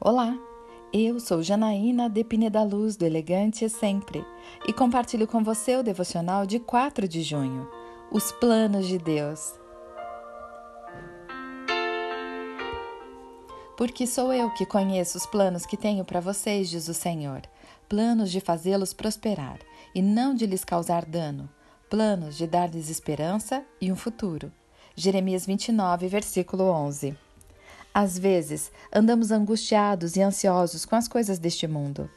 Olá, eu sou Janaína Depine da Luz do Elegante Sempre e compartilho com você o devocional de 4 de junho, Os Planos de Deus. Porque sou eu que conheço os planos que tenho para vocês, diz o Senhor, planos de fazê-los prosperar e não de lhes causar dano, planos de dar-lhes esperança e um futuro. Jeremias 29, versículo 11. Às vezes, andamos angustiados e ansiosos com as coisas deste mundo.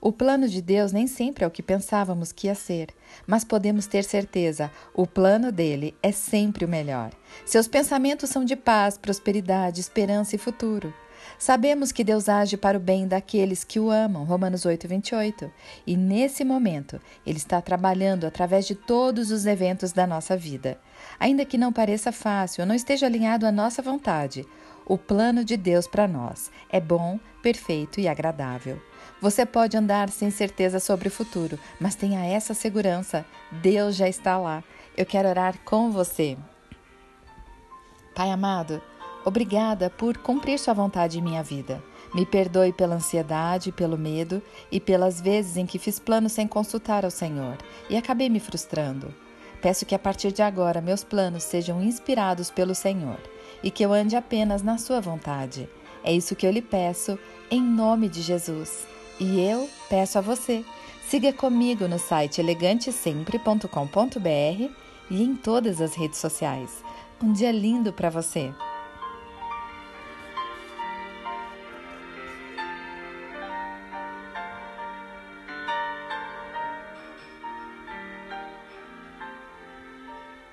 O plano de Deus nem sempre é o que pensávamos que ia ser, mas podemos ter certeza, o plano dele é sempre o melhor. Seus pensamentos são de paz, prosperidade, esperança e futuro. Sabemos que Deus age para o bem daqueles que o amam, Romanos 8, 28. E nesse momento, Ele está trabalhando através de todos os eventos da nossa vida. Ainda que não pareça fácil ou não esteja alinhado à nossa vontade, o plano de Deus para nós é bom, perfeito e agradável. Você pode andar sem certeza sobre o futuro, mas tenha essa segurança: Deus já está lá. Eu quero orar com você. Pai amado, obrigada por cumprir Sua vontade em minha vida. Me perdoe pela ansiedade, pelo medo e pelas vezes em que fiz planos sem consultar ao Senhor e acabei me frustrando. Peço que a partir de agora meus planos sejam inspirados pelo Senhor e que eu ande apenas na Sua vontade. É isso que eu lhe peço, em nome de Jesus. E eu peço a você. Siga comigo no site elegantesempre.com.br e em todas as redes sociais. Um dia lindo para você!